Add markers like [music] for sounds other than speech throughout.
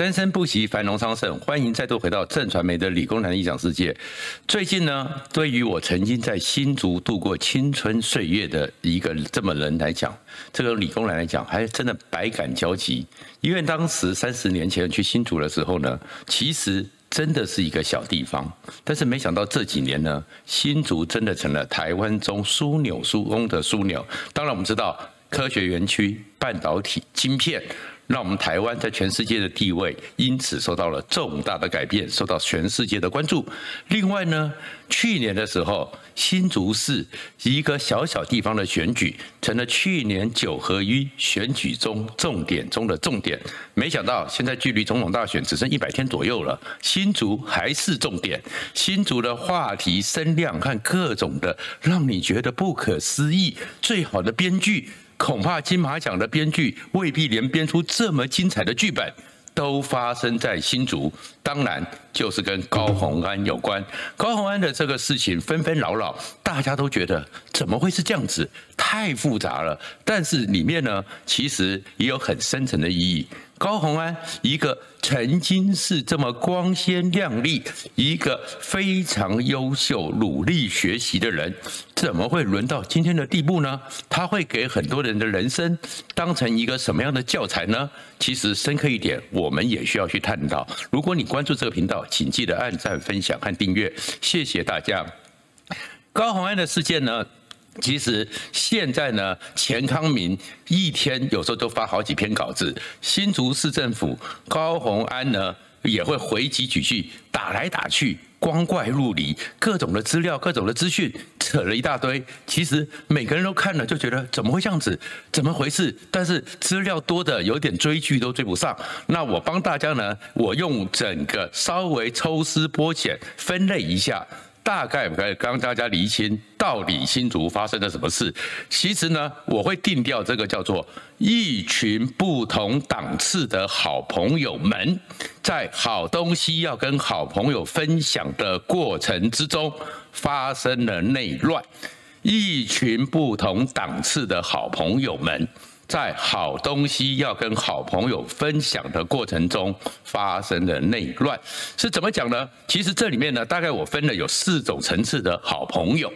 生生不息，繁荣昌盛。欢迎再度回到正传媒的理工男异想世界。最近呢，对于我曾经在新竹度过青春岁月的一个这么人来讲，这个理工男来讲，还真的百感交集。因为当时三十年前去新竹的时候呢，其实真的是一个小地方，但是没想到这几年呢，新竹真的成了台湾中枢纽枢宫的枢纽。当然，我们知道科学园区、半导体、晶片。让我们台湾在全世界的地位因此受到了重大的改变，受到全世界的关注。另外呢，去年的时候，新竹市一个小小地方的选举，成了去年九合一选举中重点中的重点。没想到现在距离总统大选只剩一百天左右了，新竹还是重点。新竹的话题声量和各种的让你觉得不可思议，最好的编剧。恐怕金马奖的编剧未必连编出这么精彩的剧本，都发生在新竹。当然，就是跟高洪安有关。高洪安的这个事情纷纷扰扰，大家都觉得怎么会是这样子？太复杂了。但是里面呢，其实也有很深层的意义。高虹安，一个曾经是这么光鲜亮丽、一个非常优秀、努力学习的人，怎么会沦到今天的地步呢？他会给很多人的人生当成一个什么样的教材呢？其实深刻一点，我们也需要去探讨。如果你关注这个频道，请记得按赞、分享和订阅，谢谢大家。高虹安的事件呢？其实现在呢，钱康明一天有时候都发好几篇稿子，新竹市政府高虹安呢也会回击几句，打来打去，光怪陆离，各种的资料、各种的资讯扯了一大堆。其实每个人都看了就觉得怎么会这样子，怎么回事？但是资料多的有点追剧都追不上。那我帮大家呢，我用整个稍微抽丝剥茧分类一下。大概可以帮大家厘清到底新竹发生了什么事。其实呢，我会定调这个叫做一群不同档次的好朋友们，在好东西要跟好朋友分享的过程之中发生了内乱。一群不同档次的好朋友们。在好东西要跟好朋友分享的过程中发生的内乱是怎么讲呢？其实这里面呢，大概我分了有四种层次的好朋友。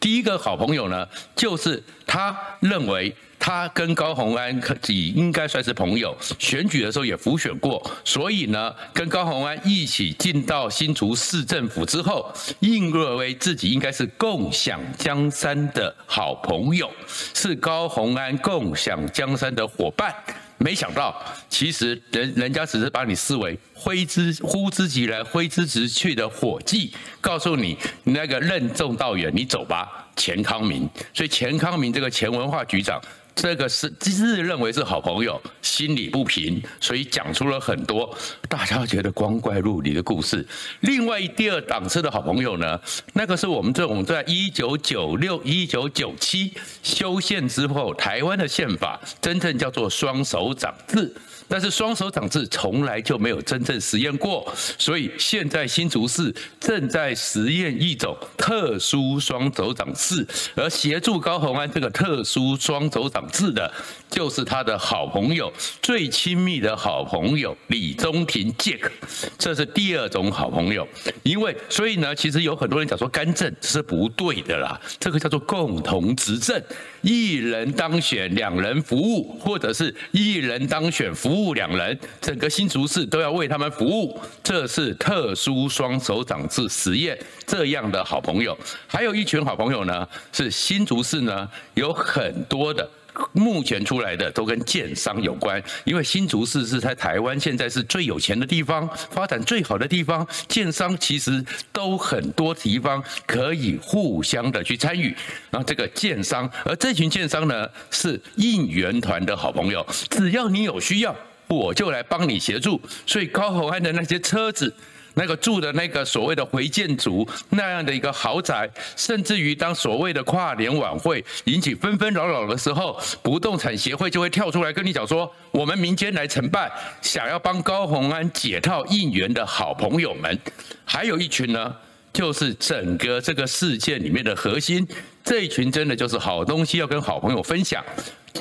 第一个好朋友呢，就是他认为。他跟高虹安可以应该算是朋友，选举的时候也辅选过，所以呢，跟高虹安一起进到新竹市政府之后，认为自己应该是共享江山的好朋友，是高虹安共享江山的伙伴。没想到，其实人人家只是把你视为挥之呼之即来挥之即去的伙计，告诉你那个任重道远，你走吧，钱康明。所以钱康明这个前文化局长。这个是自认为是好朋友，心里不平，所以讲出了很多大家觉得光怪陆离的故事。另外一第二档次的好朋友呢，那个是我们这种在一九九六、一九九七修宪之后，台湾的宪法真正叫做双手掌制。但是双手掌制从来就没有真正实验过，所以现在新竹市正在实验一种特殊双手掌制，而协助高虹安这个特殊双手掌治的，就是他的好朋友，最亲密的好朋友李宗廷 Jack，这是第二种好朋友。因为所以呢，其实有很多人讲说干政是不对的啦，这个叫做共同执政，一人当选两人服务，或者是一人当选服务。两人，整个新竹市都要为他们服务，这是特殊双手长制实验这样的好朋友。还有一群好朋友呢，是新竹市呢有很多的，目前出来的都跟建商有关，因为新竹市是在台湾现在是最有钱的地方，发展最好的地方，建商其实都很多地方可以互相的去参与。然后这个建商，而这群建商呢是应援团的好朋友，只要你有需要。我就来帮你协助，所以高虹安的那些车子，那个住的那个所谓的回建族那样的一个豪宅，甚至于当所谓的跨年晚会引起纷纷扰扰的时候，不动产协会就会跳出来跟你讲说，我们民间来承办，想要帮高虹安解套应援的好朋友们，还有一群呢，就是整个这个事件里面的核心，这一群真的就是好东西要跟好朋友分享，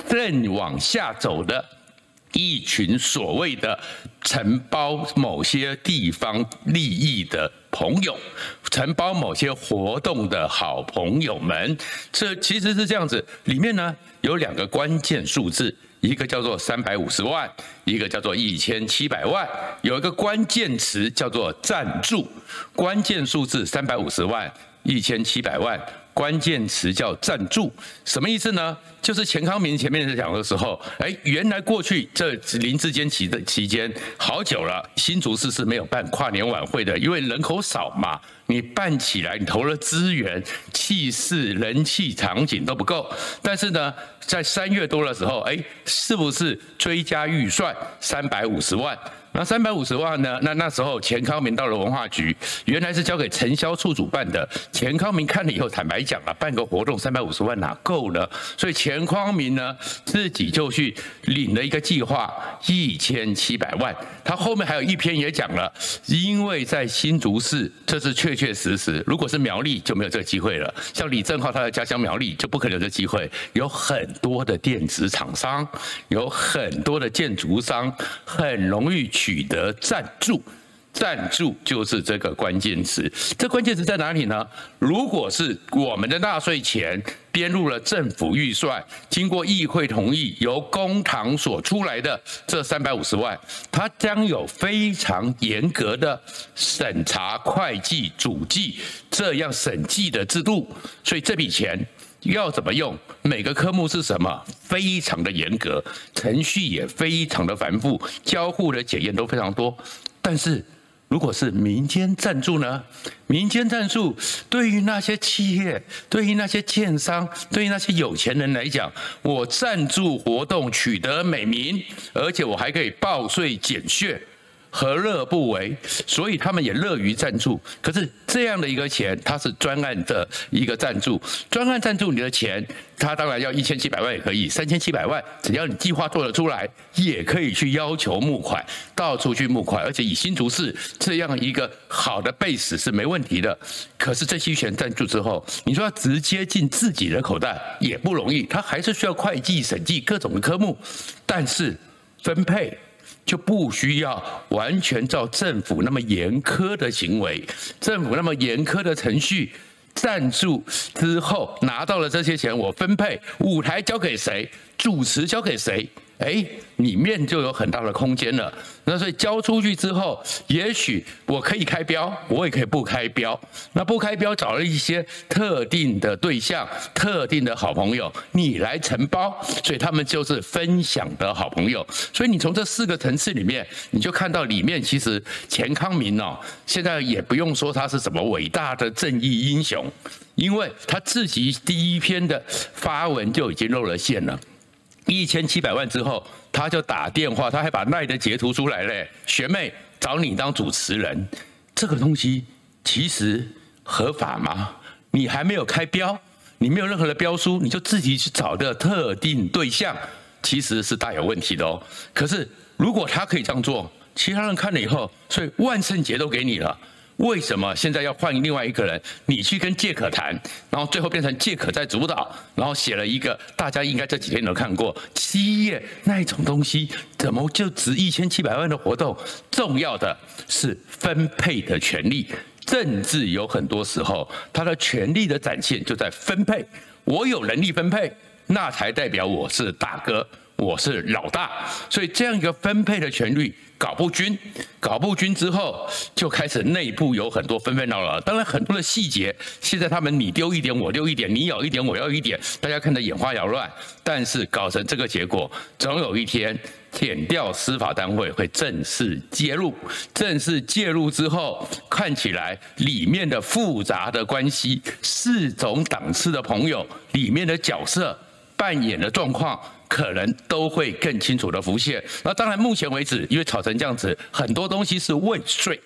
正往下走的。一群所谓的承包某些地方利益的朋友，承包某些活动的好朋友们，这其实是这样子。里面呢有两个关键数字，一个叫做三百五十万，一个叫做一千七百万。有一个关键词叫做赞助，关键数字三百五十万，一千七百万。关键词叫赞助，什么意思呢？就是钱康明前面在讲的时候，哎，原来过去这林志坚期的期间好久了，新竹市是没有办跨年晚会的，因为人口少嘛，你办起来，你投了资源、气势、人气、场景都不够。但是呢，在三月多的时候，哎，是不是追加预算三百五十万？那三百五十万呢？那那时候钱康明到了文化局，原来是交给陈销处主办的。钱康明看了以后，坦白讲啊，办个活动三百五十万哪够呢？所以钱康明呢自己就去领了一个计划，一千七百万。他后面还有一篇也讲了，因为在新竹市，这是确确实实。如果是苗栗就没有这个机会了。像李正浩他的家乡苗栗就不可能有这机会。有很多的电子厂商，有很多的建筑商，很容易去。取得赞助，赞助就是这个关键词。这关键词在哪里呢？如果是我们的纳税钱编入了政府预算，经过议会同意，由公堂所出来的这三百五十万，它将有非常严格的审查、会计、主计这样审计的制度。所以这笔钱。要怎么用？每个科目是什么？非常的严格，程序也非常的繁复，交互的检验都非常多。但是，如果是民间赞助呢？民间赞助对于那些企业、对于那些建商、对于那些有钱人来讲，我赞助活动取得美名，而且我还可以报税减税。何乐不为？所以他们也乐于赞助。可是这样的一个钱，它是专案的一个赞助，专案赞助你的钱，他当然要一千七百万也可以，三千七百万，只要你计划做得出来，也可以去要求募款，到处去募款，而且以新竹市这样一个好的 base 是没问题的。可是这些钱赞助之后，你说直接进自己的口袋也不容易，他还是需要会计审计各种的科目，但是分配。就不需要完全照政府那么严苛的行为，政府那么严苛的程序，赞助之后拿到了这些钱，我分配舞台交给谁，主持交给谁？哎，里面就有很大的空间了。那所以交出去之后，也许我可以开标，我也可以不开标。那不开标，找了一些特定的对象、特定的好朋友，你来承包，所以他们就是分享的好朋友。所以你从这四个层次里面，你就看到里面其实钱康明哦，现在也不用说他是什么伟大的正义英雄，因为他自己第一篇的发文就已经露了馅了。一千七百万之后，他就打电话，他还把赖的截图出来嘞。学妹找你当主持人，这个东西其实合法吗？你还没有开标，你没有任何的标书，你就自己去找的特定对象，其实是大有问题的哦。可是如果他可以这样做，其他人看了以后，所以万圣节都给你了。为什么现在要换另外一个人？你去跟借可谈，然后最后变成借可在主导，然后写了一个大家应该这几天都看过七页那一种东西，怎么就值一千七百万的活动？重要的是分配的权利，政治有很多时候它的权力的展现就在分配，我有能力分配，那才代表我是大哥。我是老大，所以这样一个分配的权利搞不均，搞不均之后，就开始内部有很多纷纷扰扰。当然，很多的细节，现在他们你丢一点，我丢一点，你咬一点，我咬一点，大家看得眼花缭乱。但是搞成这个结果，总有一天，检调司法单位会正式介入。正式介入之后，看起来里面的复杂的关系，四种档次的朋友里面的角色扮演的状况。可能都会更清楚的浮现。那当然，目前为止，因为炒成这样子，很多东西是未遂，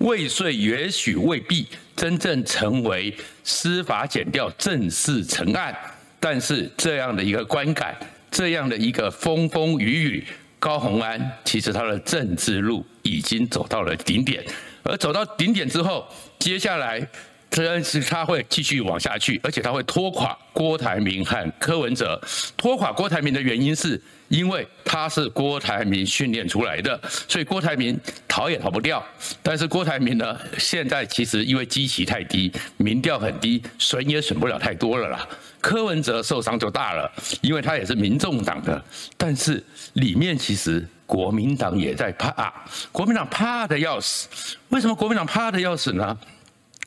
未遂也许未必真正成为司法检调正式成案。但是这样的一个观感，这样的一个风风雨雨，高虹安其实他的政治路已经走到了顶点，而走到顶点之后，接下来。这是他会继续往下去，而且他会拖垮郭台铭和柯文哲。拖垮郭台铭的原因是。因为他是郭台铭训练出来的，所以郭台铭逃也逃不掉。但是郭台铭呢，现在其实因为基期太低，民调很低，损也损不了太多了啦。柯文哲受伤就大了，因为他也是民众党的，但是里面其实国民党也在怕，国民党怕得要死。为什么国民党怕得要死呢？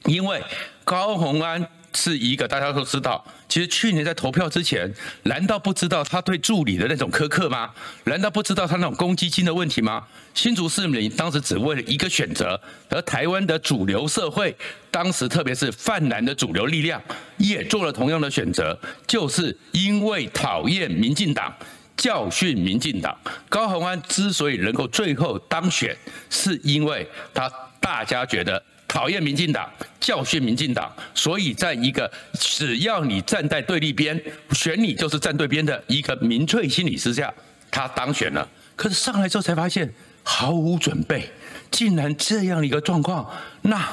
因为高虹安。是一个大家都知道，其实去年在投票之前，难道不知道他对助理的那种苛刻吗？难道不知道他那种公积金的问题吗？新竹市民当时只为了一个选择，而台湾的主流社会，当时特别是泛蓝的主流力量，也做了同样的选择，就是因为讨厌民进党，教训民进党。高虹安之所以能够最后当选，是因为他大家觉得。讨厌民进党，教训民进党，所以在一个只要你站在对立边，选你就是站对边的一个民粹心理之下，他当选了。可是上来之后才发现毫无准备，竟然这样一个状况，那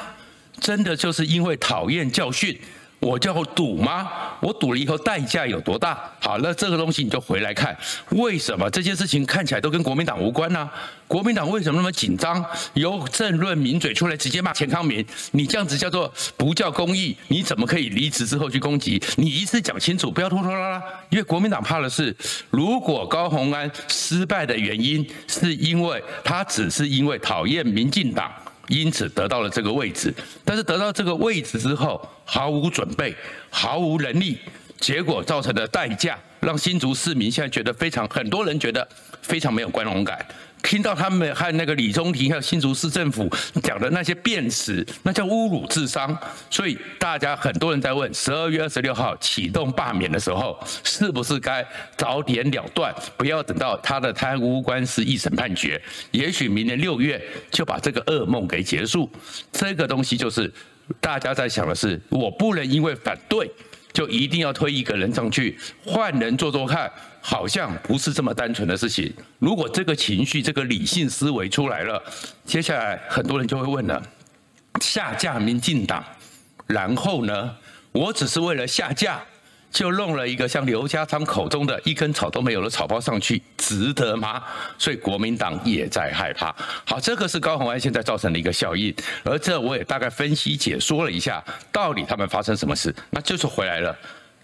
真的就是因为讨厌教训。我叫赌吗？我赌了以后代价有多大？好，那这个东西你就回来看，为什么这件事情看起来都跟国民党无关呢？国民党为什么那么紧张？由政论名嘴出来直接骂钱康明，你这样子叫做不叫公益？你怎么可以离职之后去攻击？你一次讲清楚，不要拖拖拉拉。因为国民党怕的是，如果高虹安失败的原因是因为他只是因为讨厌民进党。因此得到了这个位置，但是得到这个位置之后毫无准备，毫无能力，结果造成的代价，让新竹市民现在觉得非常，很多人觉得非常没有光荣感。听到他们和那个李中庭还有新竹市政府讲的那些辩词，那叫侮辱智商。所以大家很多人在问：十二月二十六号启动罢免的时候，是不是该早点了断，不要等到他的贪污官司一审判决？也许明年六月就把这个噩梦给结束。这个东西就是大家在想的是：我不能因为反对，就一定要推一个人上去，换人做做看。好像不是这么单纯的事情。如果这个情绪、这个理性思维出来了，接下来很多人就会问了：下架民进党，然后呢？我只是为了下架，就弄了一个像刘家昌口中的一根草都没有的草包上去，值得吗？所以国民党也在害怕。好，这个是高虹安现在造成的一个效应，而这我也大概分析解说了一下，到底他们发生什么事，那就是回来了。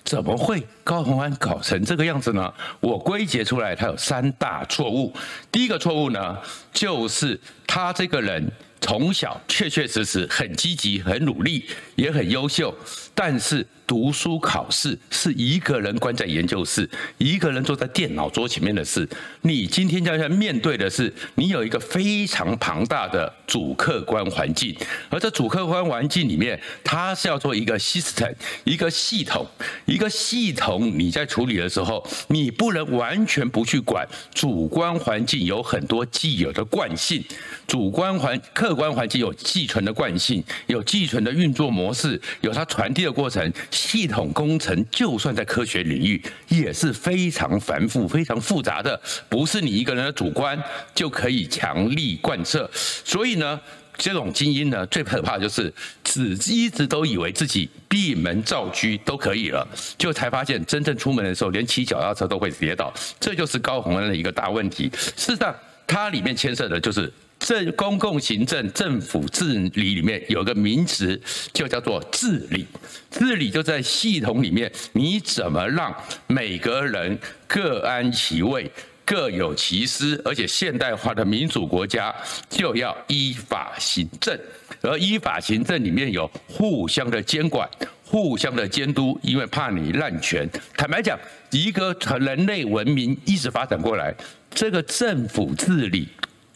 怎么会高虹安搞成这个样子呢？我归结出来，他有三大错误。第一个错误呢，就是他这个人。从小确确实实很积极、很努力，也很优秀。但是读书考试是一个人关在研究室，一个人坐在电脑桌前面的事。你今天将要面对的是，你有一个非常庞大的主客观环境，而这主客观环境里面，它是要做一个 system，一个系统，一个系统。你在处理的时候，你不能完全不去管主观环境，有很多既有的惯性。主观环客观环境有寄存的惯性，有寄存的运作模式，有它传递的过程。系统工程就算在科学领域也是非常繁复、非常复杂的，不是你一个人的主观就可以强力贯彻。所以呢，这种精英呢，最可怕的就是只一直都以为自己闭门造车都可以了，就才发现真正出门的时候，连骑脚踏车都会跌倒。这就是高虹安的一个大问题。事实上，它里面牵涉的就是。政公共行政、政府治理里面有个名词，就叫做治理。治理就在系统里面，你怎么让每个人各安其位、各有其私？而且现代化的民主国家就要依法行政，而依法行政里面有互相的监管、互相的监督，因为怕你滥权。坦白讲，一个人类文明一直发展过来，这个政府治理。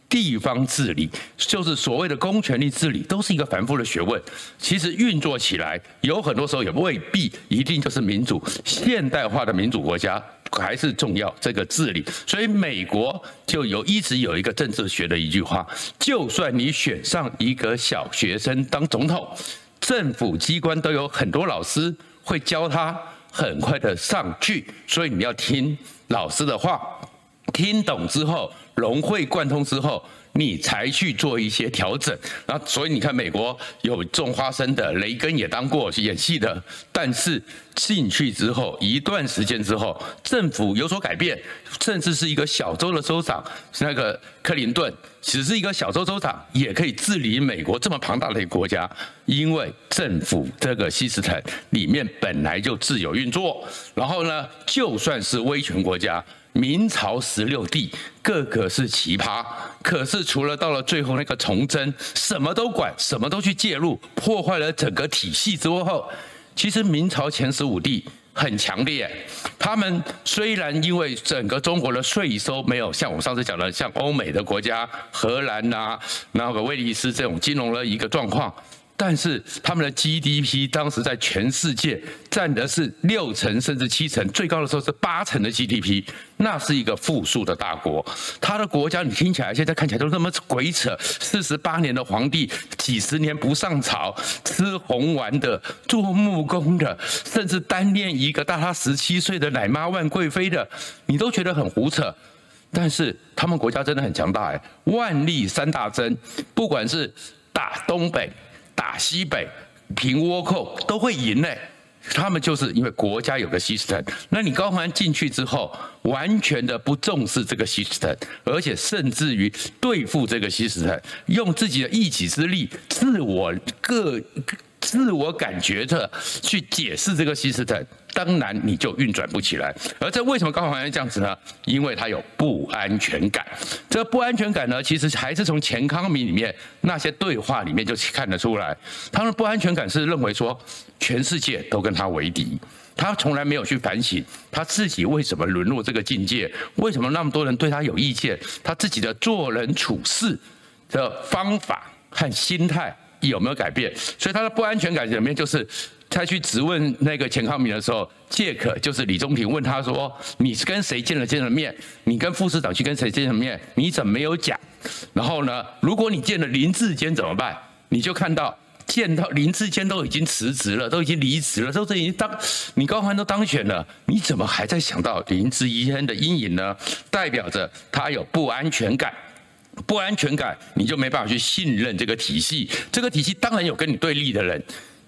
地方治理就是所谓的公权力治理，都是一个繁复的学问。其实运作起来，有很多时候也未必一定就是民主。现代化的民主国家还是重要这个治理。所以美国就有一直有一个政治学的一句话：就算你选上一个小学生当总统，政府机关都有很多老师会教他很快的上去。所以你要听老师的话，听懂之后。融会贯通之后，你才去做一些调整。那，所以你看，美国有种花生的，雷根也当过演戏的，但是进去之后一段时间之后，政府有所改变，甚至是一个小州的州长，是那个克林顿，只是一个小州州长，也可以治理美国这么庞大的一个国家，因为政府这个西斯廷里面本来就自有运作，然后呢，就算是威权国家。明朝十六帝个个是奇葩，可是除了到了最后那个崇祯，什么都管，什么都去介入，破坏了整个体系之后，其实明朝前十五帝很强烈。他们虽然因为整个中国的税收没有像我上次讲的，像欧美的国家荷兰呐、啊，那个威尼斯这种金融的一个状况。但是他们的 GDP 当时在全世界占的是六成甚至七成，最高的时候是八成的 GDP，那是一个富庶的大国。他的国家你听起来现在看起来都那么鬼扯，四十八年的皇帝，几十年不上朝，吃红丸的，做木工的，甚至单恋一个大他十七岁的奶妈万贵妃的，你都觉得很胡扯。但是他们国家真的很强大哎，万历三大征，不管是打东北。打西北平倭寇都会赢嘞，他们就是因为国家有个 system。那你高欢进去之后，完全的不重视这个 system，而且甚至于对付这个 system，用自己的一己之力，自我个。自我感觉的去解释这个西斯特，当然你就运转不起来。而这为什么高虹安这样子呢？因为他有不安全感。这不安全感呢，其实还是从钱康明里面那些对话里面就看得出来。他们不安全感是认为说，全世界都跟他为敌，他从来没有去反省他自己为什么沦落这个境界，为什么那么多人对他有意见，他自己的做人处事的方法和心态。有没有改变？所以他的不安全感里面，就是他去质问那个钱康明的时候，借口就是李宗廷问他说：“你是跟谁见了见了面？你跟副市长去跟谁见了面？你怎么没有讲？然后呢，如果你见了林志坚怎么办？你就看到见到林志坚都已经辞职了，都已经离职了，都已经当你高欢都当选了，你怎么还在想到林智坚的阴影呢？代表着他有不安全感。”不安全感，你就没办法去信任这个体系。这个体系当然有跟你对立的人，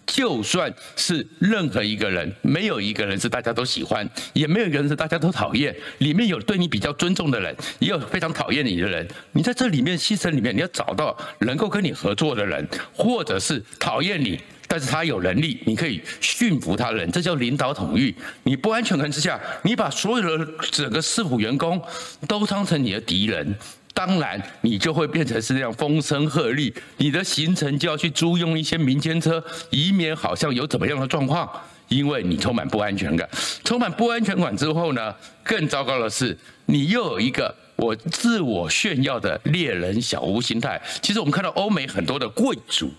就算是任何一个人，没有一个人是大家都喜欢，也没有一个人是大家都讨厌。里面有对你比较尊重的人，也有非常讨厌你的人。你在这里面牺牲里面，你要找到能够跟你合作的人，或者是讨厌你，但是他有能力，你可以驯服他人，这叫领导统御。你不安全感之下，你把所有的整个市府员工都当成你的敌人。当然，你就会变成是那样风声鹤唳，你的行程就要去租用一些民间车，以免好像有怎么样的状况，因为你充满不安全感。充满不安全感之后呢，更糟糕的是，你又有一个我自我炫耀的猎人小屋心态。其实我们看到欧美很多的贵族，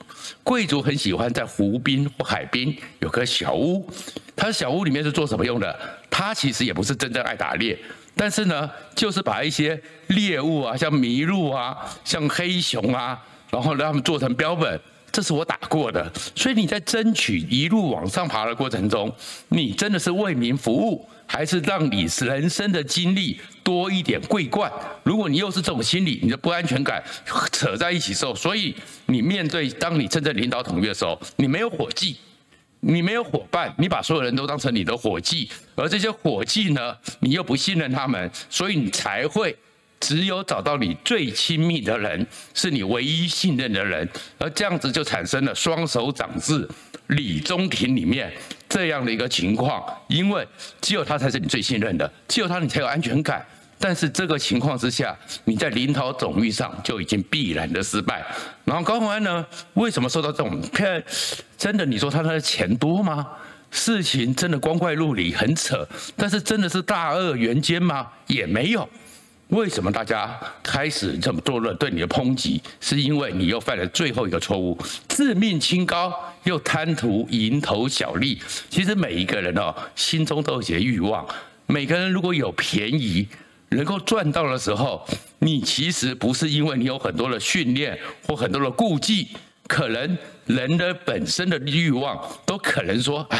贵族很喜欢在湖边或海边有个小屋，他的小屋里面是做什么用的？他其实也不是真正爱打猎。但是呢，就是把一些猎物啊，像麋鹿啊，像黑熊啊，然后让他们做成标本，这是我打过的。所以你在争取一路往上爬的过程中，你真的是为民服务，还是让你人生的经历多一点桂冠？如果你又是这种心理，你的不安全感 [laughs] 扯在一起时候，所以你面对当你真正领导统一的时候，你没有伙计。你没有伙伴，你把所有人都当成你的伙计，而这些伙计呢，你又不信任他们，所以你才会只有找到你最亲密的人，是你唯一信任的人，而这样子就产生了双手掌制李宗廷里面这样的一个情况，因为只有他才是你最信任的，只有他你才有安全感。但是这个情况之下，你在领导总域上就已经必然的失败。然后高虹安呢，为什么受到这种骗？真的，你说他的钱多吗？事情真的光怪陆离，很扯。但是真的是大恶人奸吗？也没有。为什么大家开始这么多人对你的抨击？是因为你又犯了最后一个错误，自命清高又贪图蝇头小利。其实每一个人哦，心中都有些欲望。每个人如果有便宜，能够赚到的时候，你其实不是因为你有很多的训练或很多的顾忌，可能人的本身的欲望都可能说，哎，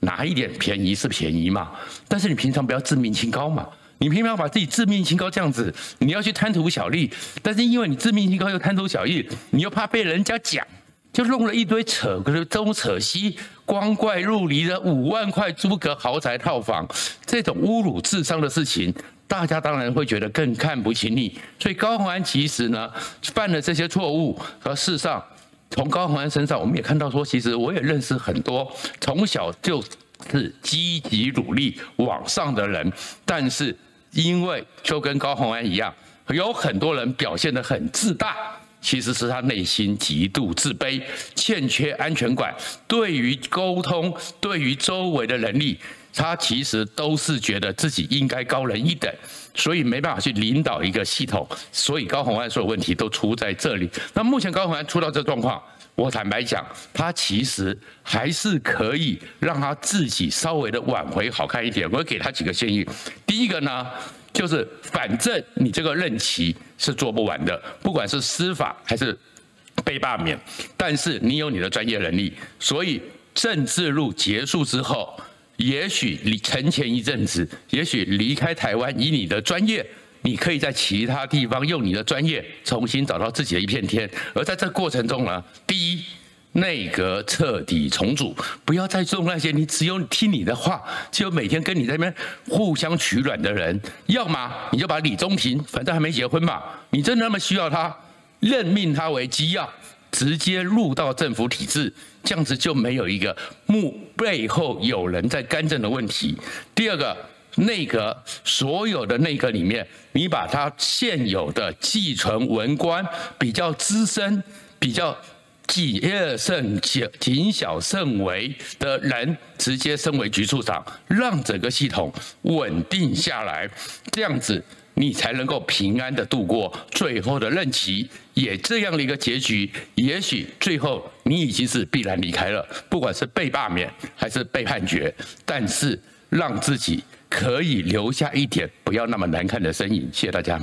拿一点便宜是便宜嘛。但是你平常不要自命清高嘛，你平常要把自己自命清高这样子，你要去贪图小利，但是因为你自命清高又贪图小利，你又怕被人家讲，就弄了一堆扯东扯西、光怪陆离的五万块租个豪宅套房，这种侮辱智商的事情，大家当然会觉得更看不起你。所以高虹安其实呢犯了这些错误，和事实上从高虹安身上我们也看到说，其实我也认识很多从小就是积极努力往上的人，但是因为就跟高虹安一样，有很多人表现得很自大，其实是他内心极度自卑，欠缺安全感，对于沟通，对于周围的能力，他其实都是觉得自己应该高人一等，所以没办法去领导一个系统，所以高虹安所有问题都出在这里。那目前高虹安出到这状况。我坦白讲，他其实还是可以让他自己稍微的挽回好看一点。我给他几个建议。第一个呢，就是反正你这个任期是做不完的，不管是司法还是被罢免，但是你有你的专业能力，所以政治路结束之后，也许你沉潜一阵子，也许离开台湾，以你的专业。你可以在其他地方用你的专业重新找到自己的一片天，而在这过程中呢，第一，内阁彻底重组，不要再做那些你只有听你的话，只有每天跟你在那边互相取暖的人，要么你就把李宗廷，反正还没结婚嘛，你真的那么需要他，任命他为机要，直接入到政府体制，这样子就没有一个幕背后有人在干政的问题。第二个。内阁所有的内阁里面，你把他现有的继承文官比较资深、比较谨慎、谨小慎微的人，直接升为局处长，让整个系统稳定下来，这样子你才能够平安的度过最后的任期。也这样的一个结局，也许最后你已经是必然离开了，不管是被罢免还是被判决，但是让自己。可以留下一点不要那么难看的身影，谢谢大家。